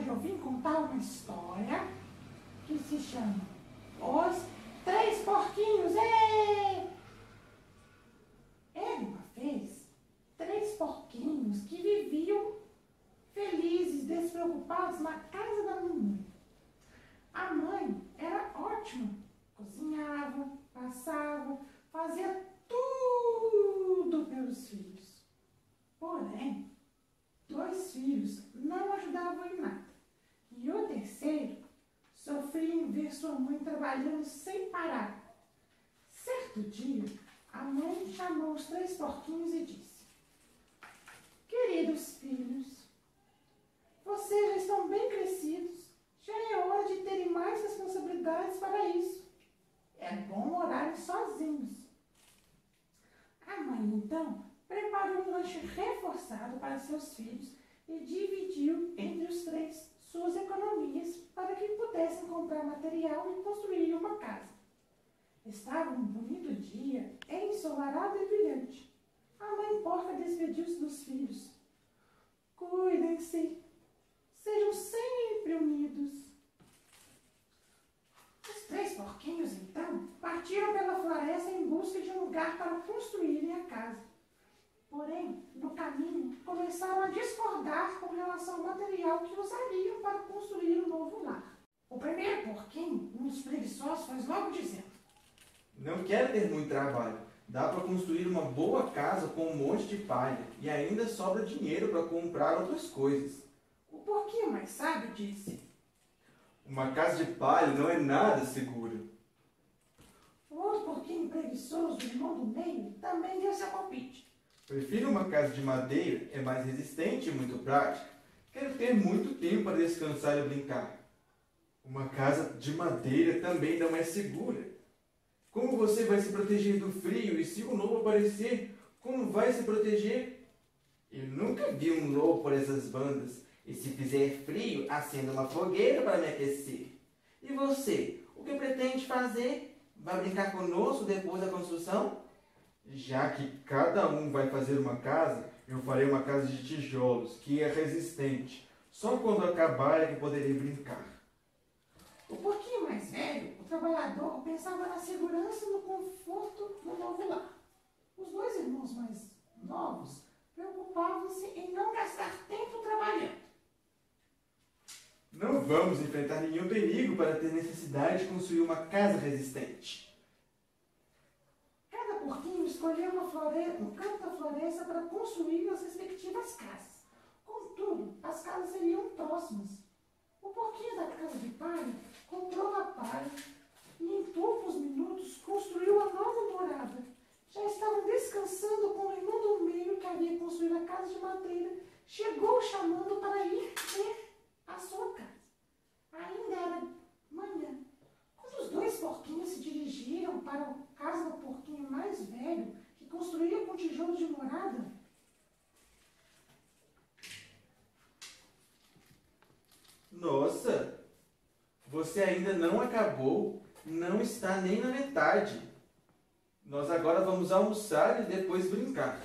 Hoje eu vim contar uma história que se chama Os Três Porquinhos. Ê! Era uma vez três porquinhos que viviam felizes, despreocupados na casa da mamãe. A mãe era ótima, cozinhava, passava, fazia tudo pelos filhos. Porém, dois filhos não ajudavam em nada. E o terceiro sofria em trabalhando sem parar. Certo dia, a mãe chamou os três porquinhos e disse: Queridos filhos, vocês já estão bem crescidos, já é hora de terem mais responsabilidades para isso. É bom morarem sozinhos. A mãe, então, preparou um lanche reforçado para seus filhos e dividiu entre os três suas economias para que pudessem comprar material e construir uma casa. Estava um bonito dia, ensolarado e brilhante. A mãe porca despediu-se dos filhos. Cuidem-se, sejam sempre unidos. Os três porquinhos, então, partiram pela floresta em busca de um lugar para construírem a casa. Porém, no caminho, começaram a discordar com relação ao material que usariam para construir o um novo lar. O primeiro porquinho, um dos preguiçosos, foi logo dizendo: Não quero ter muito trabalho. Dá para construir uma boa casa com um monte de palha e ainda sobra dinheiro para comprar outras coisas. O porquinho mais sábio disse: Uma casa de palha não é nada segura. O outro porquinho preguiçoso, o irmão do meio, também deu seu palpite. Prefiro uma casa de madeira, é mais resistente e muito prática. Quero ter muito tempo para descansar e brincar. Uma casa de madeira também não é segura. Como você vai se proteger do frio e se o lobo aparecer, como vai se proteger? Eu nunca vi um lobo por essas bandas. E se fizer frio, acenda uma fogueira para me aquecer. E você, o que pretende fazer? Vai brincar conosco depois da construção? Já que cada um vai fazer uma casa, eu farei uma casa de tijolos, que é resistente. Só quando acabar é que poderei brincar. O porquinho mais velho, o trabalhador, pensava na segurança e no conforto do novo lar. Os dois irmãos mais novos preocupavam-se em não gastar tempo trabalhando. Não vamos enfrentar nenhum perigo para ter necessidade de construir uma casa resistente escolheu uma floresta, um canto da floresta para construir as respectivas casas. Contudo, as casas seriam próximas. O porquinho da casa de palha comprou a palha e em poucos minutos construiu a nova morada. Já estavam descansando com o irmão do meio que havia construído a casa de madeira. Chegou chamando para ir ver a sua casa. Ainda era manhã. Quando os dois porquinhos se dirigiram para porquinho mais velho, que construía com tijolos de morada, Nossa, você ainda não acabou, não está nem na metade. Nós agora vamos almoçar e depois brincar.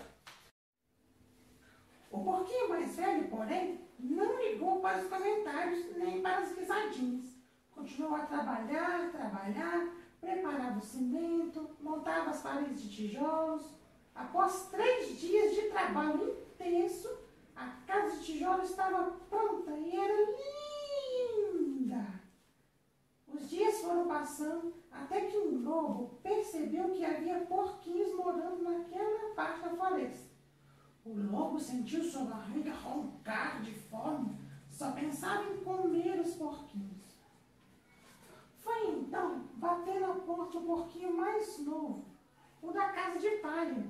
O porquinho mais velho, porém, não ligou para os comentários nem para as risadinhas. Continuou a trabalhar, trabalhar, preparava o cimento, montava as paredes de tijolos. Após três dias de trabalho intenso, a casa de tijolos estava pronta e era linda. Os dias foram passando até que um lobo percebeu que havia porquinhos morando naquela parte da floresta. O lobo sentiu sua barriga roncar de fome, só pensava em comer os porquinhos. Então bater na porta o porquinho mais novo, o da casa de palha.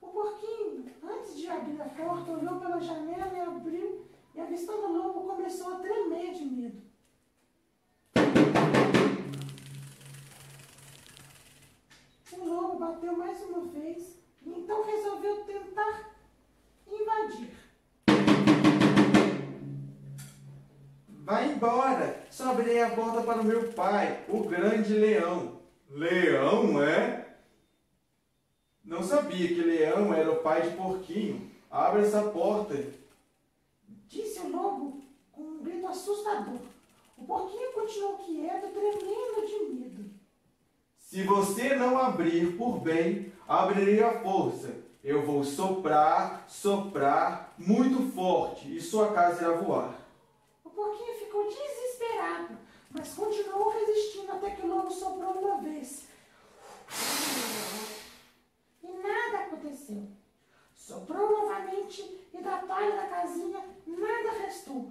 O porquinho, antes de abrir a porta, olhou pela janela e abriu, e avistando o lobo, começou a tremer de medo. O lobo bateu mais uma vez e então resolveu tentar invadir. Vai embora! Só abrirei a porta para o meu pai, o grande leão. Leão, é? Não sabia que leão era o pai de porquinho. Abre essa porta. Disse o lobo com um grito assustador. O porquinho continuou quieto, tremendo de medo. Se você não abrir por bem, abrirei a força. Eu vou soprar, soprar muito forte e sua casa irá voar. O porquinho ficou desesperado, mas continuou resistindo até que o lobo soprou uma vez. E nada aconteceu. Soprou novamente e da palha da casinha nada restou.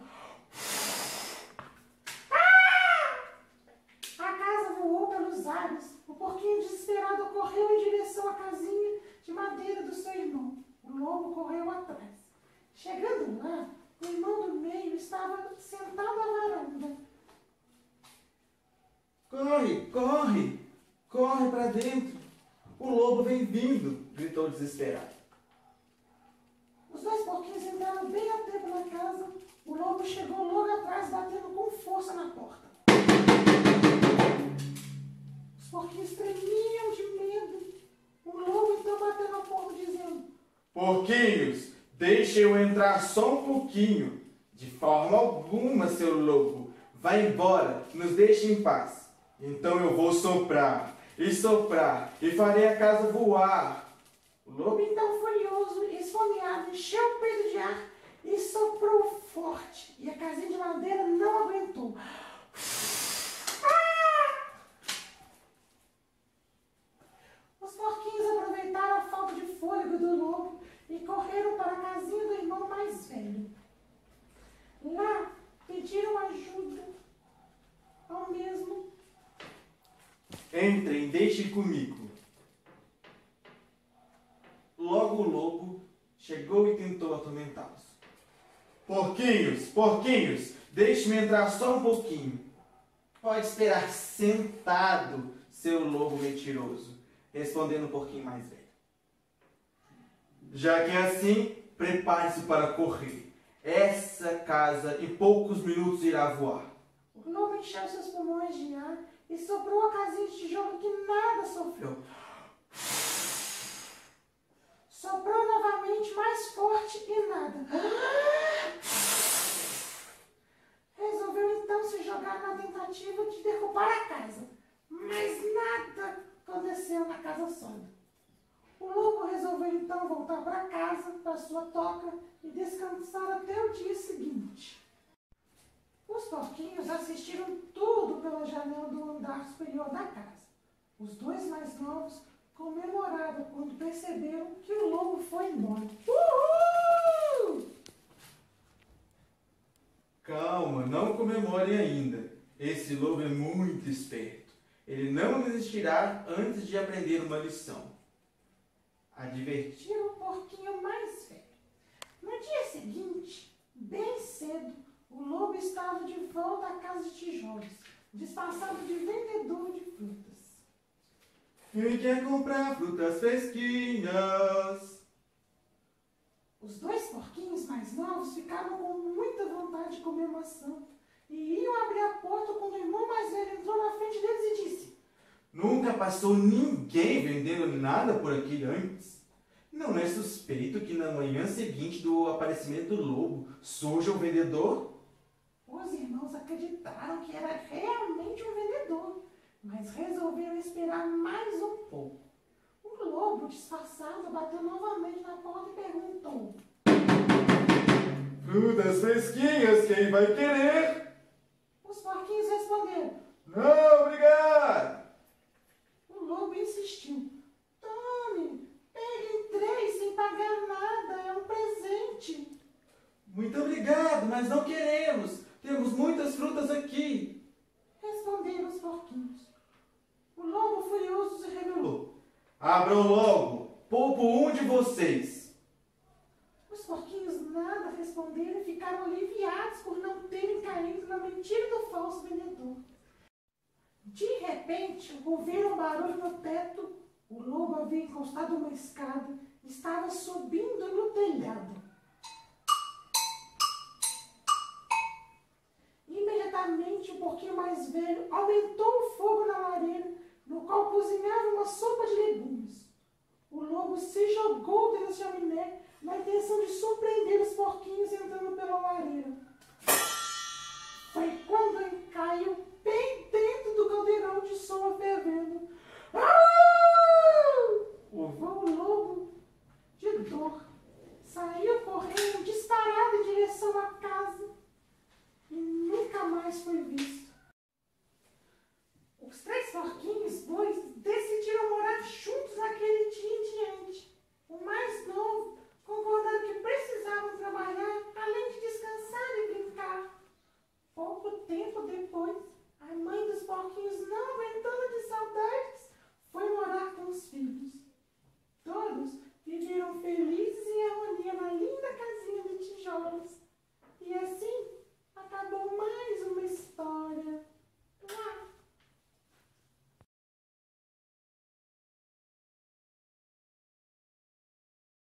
Ah! A casa voou pelos ares. O porquinho desesperado correu em direção à casinha de madeira do seu irmão. O lobo correu atrás. Chegando lá, o irmão do meio estava sentado à varanda. Corre, corre, corre para dentro. O gritou desesperado. Os dois porquinhos entraram bem a tempo na casa. O lobo chegou logo atrás, batendo com força na porta. Os porquinhos tremiam de medo. O lobo então bateu na porta, dizendo: Porquinhos, deixe eu entrar só um pouquinho. De forma alguma, seu lobo. Vá embora, nos deixe em paz. Então eu vou soprar e soprar e farei a casa voar. O lobo, então furioso esfomeado, encheu o peito de ar e soprou forte. E a casinha de madeira não aguentou. Ah! Os porquinhos aproveitaram a falta de fôlego do lobo e correram para a casinha do irmão mais velho. Lá pediram ajuda ao mesmo. Entrem, deixem comigo. Logo o lobo chegou e tentou atormentá-los. Porquinhos, porquinhos, deixe-me entrar só um pouquinho. Pode esperar sentado, seu lobo mentiroso, respondendo o porquinho mais velho. Já que é assim, prepare-se para correr. Essa casa em poucos minutos irá voar. O lobo encheu seus pulmões de ar e soprou a casinha de tijolo que nada sofreu. Soprou novamente mais forte e nada. Resolveu então se jogar na tentativa de derrubar a casa. Mas nada aconteceu na casa sólida. O lobo resolveu então voltar para casa, para sua toca e descansar até o dia seguinte. Os porquinhos assistiram tudo pela janela do andar superior da casa. Os dois mais novos comemoraram quando perceberam que o lobo foi embora. Uhul! Calma, não comemore ainda. Esse lobo é muito esperto. Ele não desistirá antes de aprender uma lição. Advertir Tira o porquinho mais velho. No dia seguinte, bem cedo, lobo estava de volta à casa de tijolos, disfarçado de vendedor de frutas. Quem quer comprar frutas fresquinhas? Os dois porquinhos mais novos ficaram com muita vontade de comer maçã e iam abrir a porta quando o irmão mais velho entrou na frente deles e disse: Nunca passou ninguém vendendo nada por aqui antes. Não é suspeito que na manhã seguinte do aparecimento do lobo surja o vendedor? Os irmãos acreditaram que era realmente um vendedor, mas resolveram esperar mais um pouco. O lobo, disfarçado, bateu novamente na porta e perguntou: Frutas fresquinhas, quem vai querer? Os porquinhos responderam. Não, obrigado! O lobo insistiu. Tome, peguem três sem pagar nada, é um presente. Muito obrigado, mas não queremos. Temos muitas frutas aqui. Responderam os porquinhos. O lobo furioso se rebelou. Abram logo, poupo um de vocês. Os porquinhos nada responderam e ficaram aliviados por não terem caído na mentira do falso vendedor. De repente, ouviram um barulho no teto. O lobo havia encostado uma escada e estava subindo no telhado. Mais velho aumentou o fogo na lareira, no qual cozinhava uma sopa de legumes. O lobo se jogou dentro da chaminé na intenção de surpreender os porquinhos entrando pela lareira. foi quando ele caiu bem dentro do caldeirão de soa fervendo. Ah! O vô lobo, de dor, saiu correndo disparado em direção à casa e nunca mais foi visto.